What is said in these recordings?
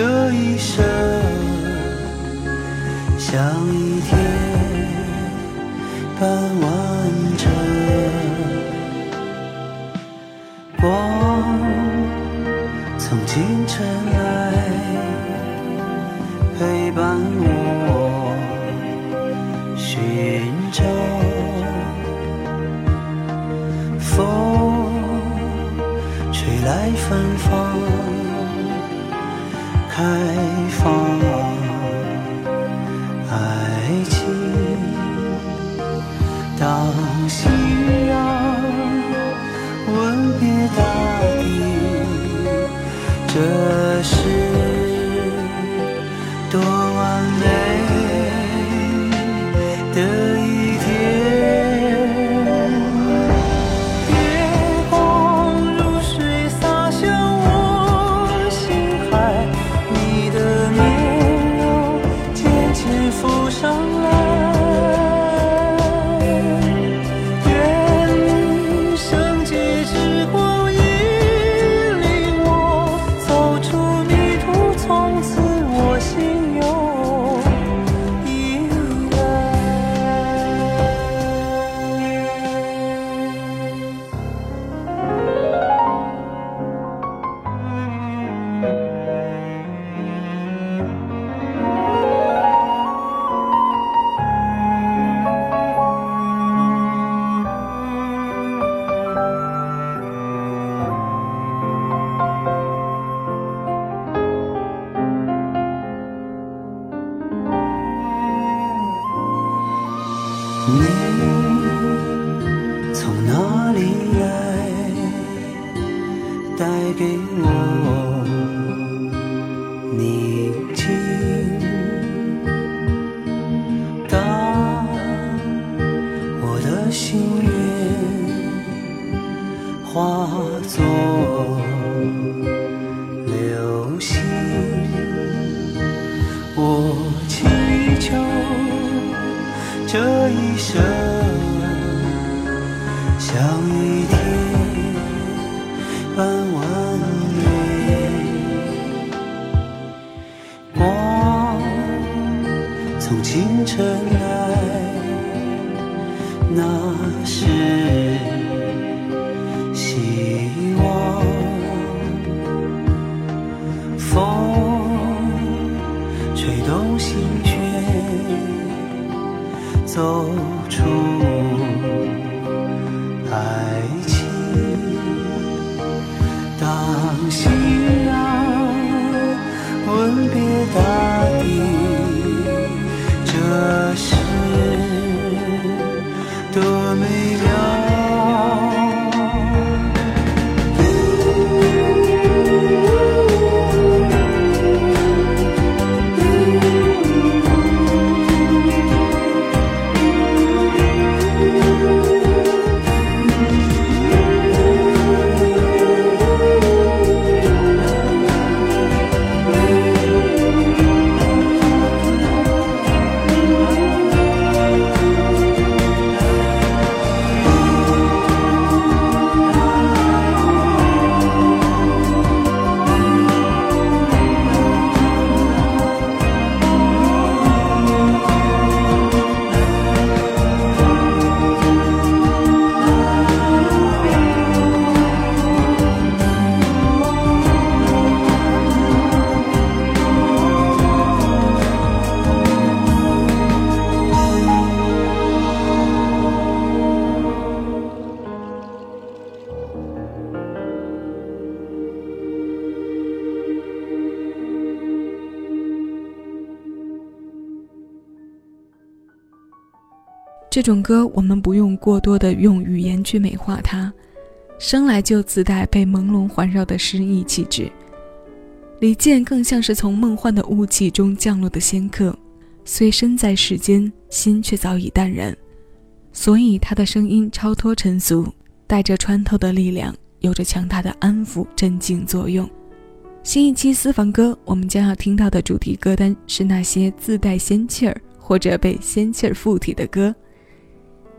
这一生像一天般完整，光从清晨来陪伴我寻找，风吹来芬芳。开放爱情。当夕阳吻别大地这是多 time. 这种歌我们不用过多的用语言去美化它生来就自带被朦胧环绕的诗意气质。李健更像是从梦幻的雾气中降落的仙客虽身在世间心却早已淡然。所以他的声音超脱尘俗带着穿透的力量有着强大的安抚镇静作用。新一期私房歌我们将要听到的主题歌单是那些自带仙气儿或者被仙气儿附体的歌。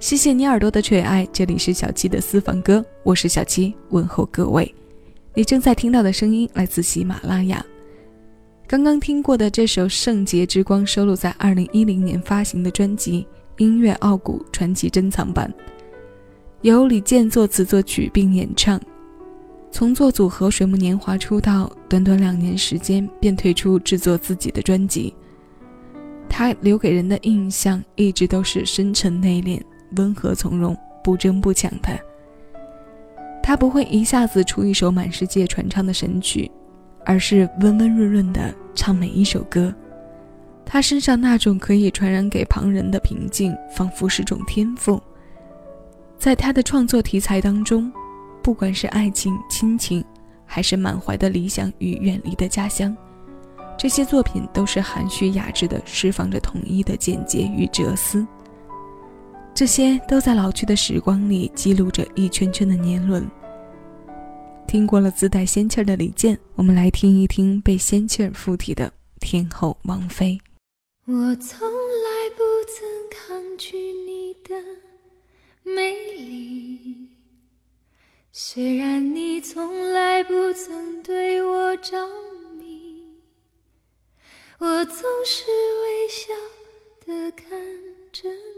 谢谢你耳朵的垂爱，这里是小七的私房歌，我是小七，问候各位。你正在听到的声音来自喜马拉雅。刚刚听过的这首《圣洁之光》收录在2010年发行的专辑《音乐傲骨传奇珍藏版》，由李健作词作曲并演唱。从做组合水木年华出道，短短两年时间便推出制作自己的专辑。他留给人的印象一直都是深沉内敛、温和从容、不争不抢的。他不会一下子出一首满世界传唱的神曲。而是温温润润的唱每一首歌，他身上那种可以传染给旁人的平静，仿佛是种天赋。在他的创作题材当中，不管是爱情、亲情，还是满怀的理想与远离的家乡，这些作品都是含蓄雅致的，释放着统一的简洁与哲思。这些都在老去的时光里记录着一圈圈的年轮。听过了自带仙气儿的李健，我们来听一听被仙气儿附体的天后王菲。我从来不曾抗拒你的美丽，虽然你从来不曾对我着迷，我总是微笑的看着你，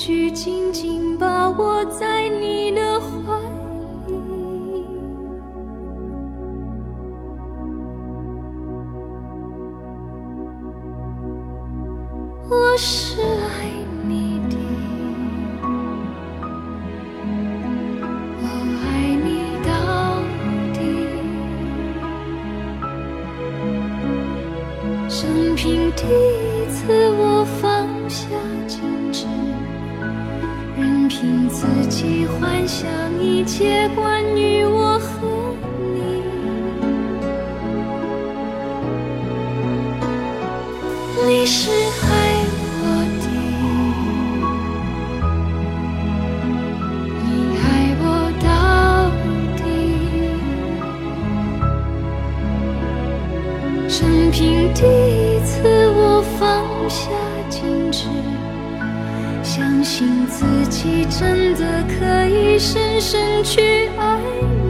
去，紧紧把握在你信自己真的可以深深去爱你。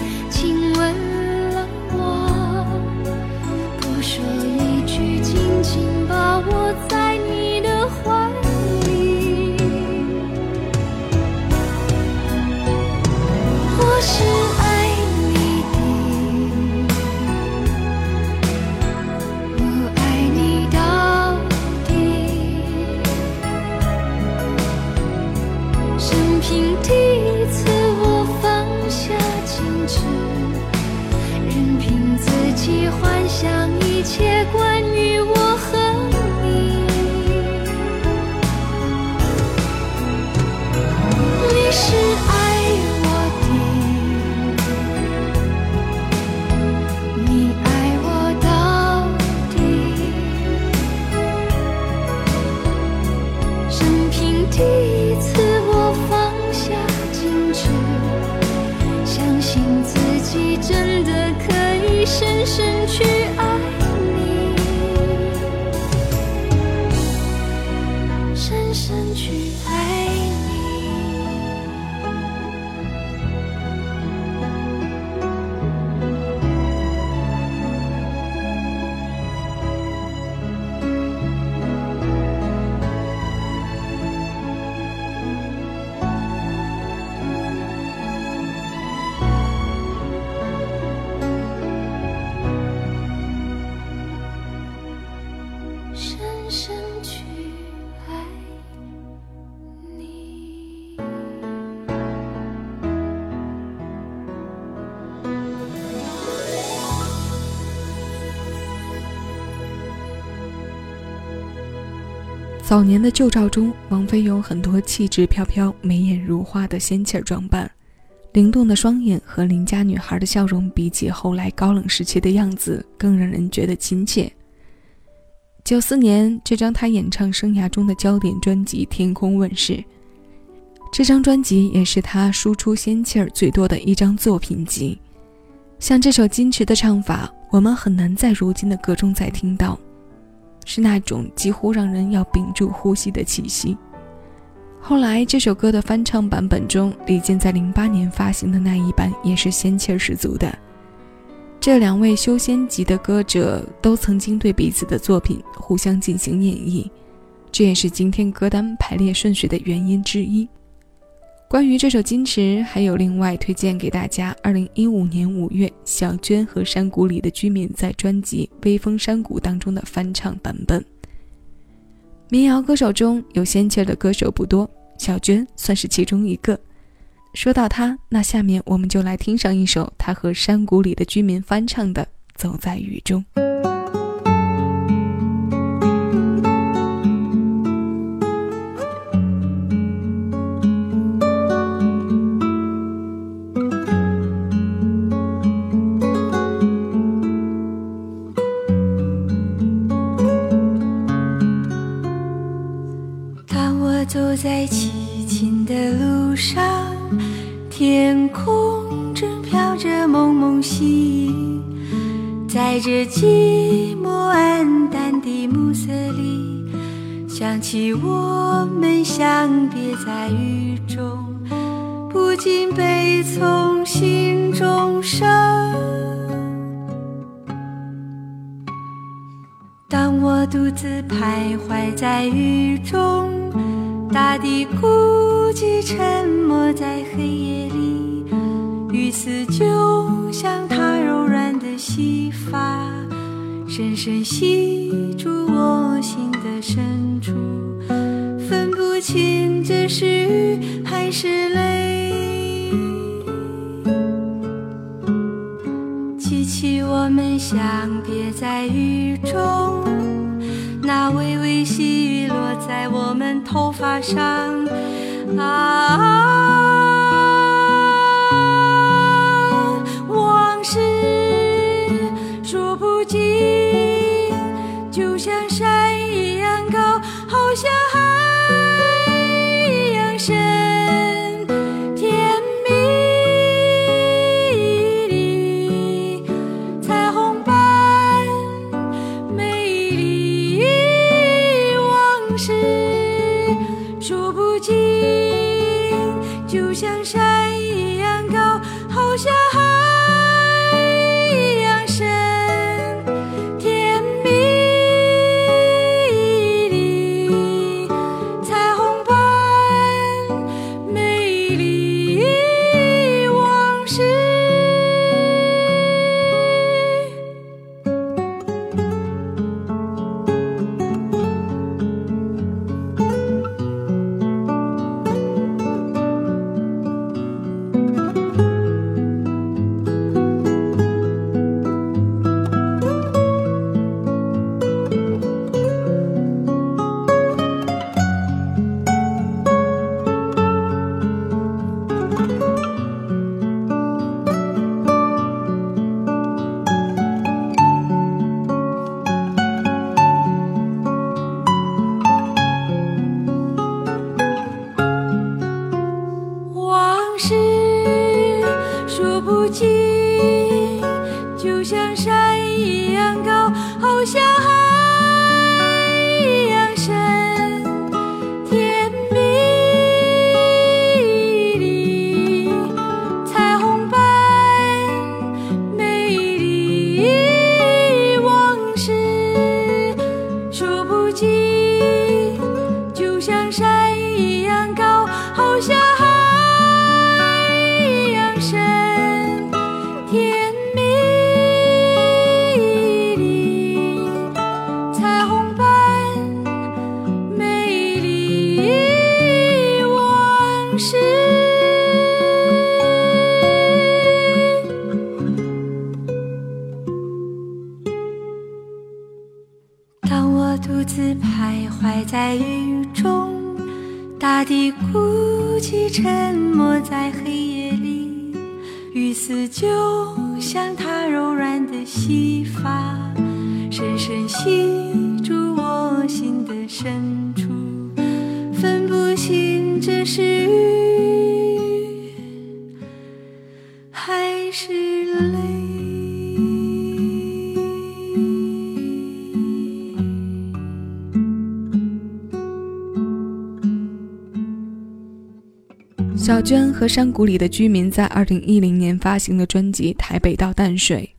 早年的旧照中，王菲有很多气质飘飘、眉眼如画的仙气儿装扮，灵动的双眼和邻家女孩的笑容，比起后来高冷时期的样子，更让人觉得亲切。九四年，这张她演唱生涯中的焦点专辑《天空》问世，这张专辑也是她输出仙气儿最多的一张作品集。像这首矜持的唱法，我们很难在如今的歌中再听到。是那种几乎让人要屏住呼吸的气息。后来这首歌的翻唱版本中，李健在零八年发行的那一版也是仙气儿十足的。这两位修仙级的歌者都曾经对彼此的作品互相进行演绎，这也是今天歌单排列顺序的原因之一。关于这首《矜持》，还有另外推荐给大家。二零一五年五月，小娟和山谷里的居民在专辑《微风山谷》当中的翻唱版本。民谣歌手中有仙气的歌手不多，小娟算是其中一个。说到她，那下面我们就来听上一首她和山谷里的居民翻唱的《走在雨中》。在这寂寞暗淡的暮色里，想起我们相别在雨中，不禁悲从心中生。当我独自徘徊在雨中，大地孤寂沉默在黑夜里，雨丝就像它柔软细发，深深吸住我心的深处，分不清这是雨还是泪。记起我们相别在雨中，那微微细雨落在我们头发上，啊，在雨中，大地哭泣沉默在黑夜里，雨丝就像她柔软的细发，深深吸住我心的深处，分不清这是雨小娟和山谷里的居民在2010年发行的专辑《台北到淡水》，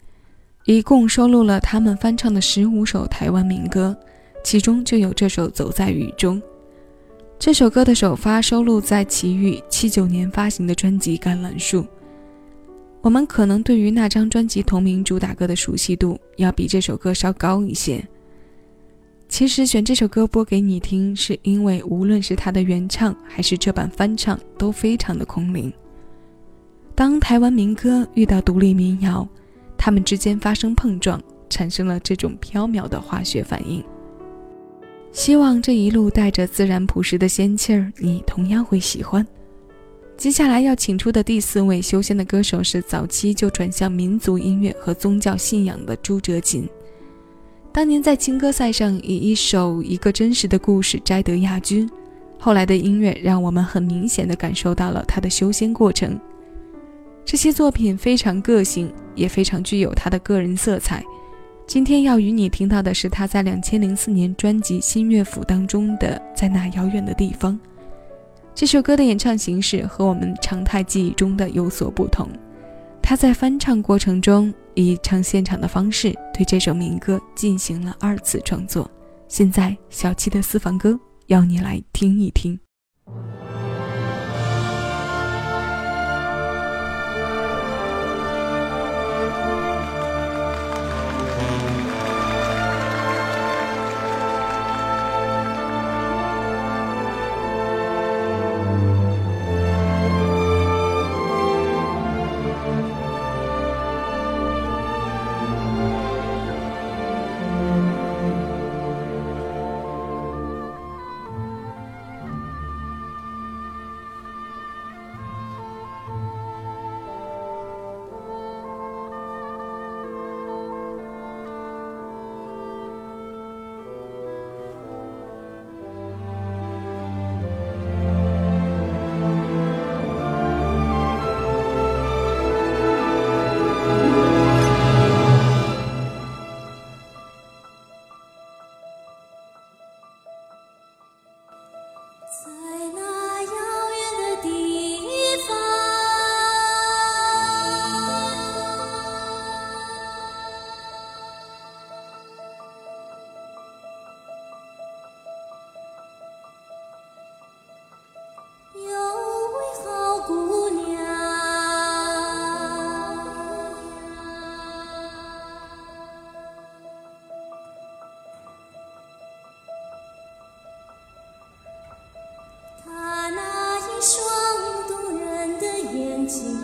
一共收录了他们翻唱的十五首台湾民歌，其中就有这首《走在雨中》。这首歌的首发收录在齐豫79年发行的专辑《橄榄树》。我们可能对于那张专辑同名主打歌的熟悉度要比这首歌稍高一些。其实选这首歌播给你听，是因为无论是它的原唱还是这版翻唱，都非常的空灵。当台湾民歌遇到独立民谣，他们之间发生碰撞，产生了这种飘渺的化学反应。希望这一路带着自然朴实的仙气儿，你同样会喜欢。接下来要请出的第四位修仙的歌手是早期就转向民族音乐和宗教信仰的朱哲琴。当年在青歌赛上以一首《一个真实的故事》摘得亚军，后来的音乐让我们很明显的感受到了他的修仙过程。这些作品非常个性，也非常具有他的个人色彩。今天要与你听到的是他在两千零四年专辑《新乐府》当中的《在那遥远的地方》。这首歌的演唱形式和我们常态记忆中的有所不同。他在翻唱过程中以唱现场的方式对这首民歌进行了二次创作。现在，小七的私房歌要你来听一听。情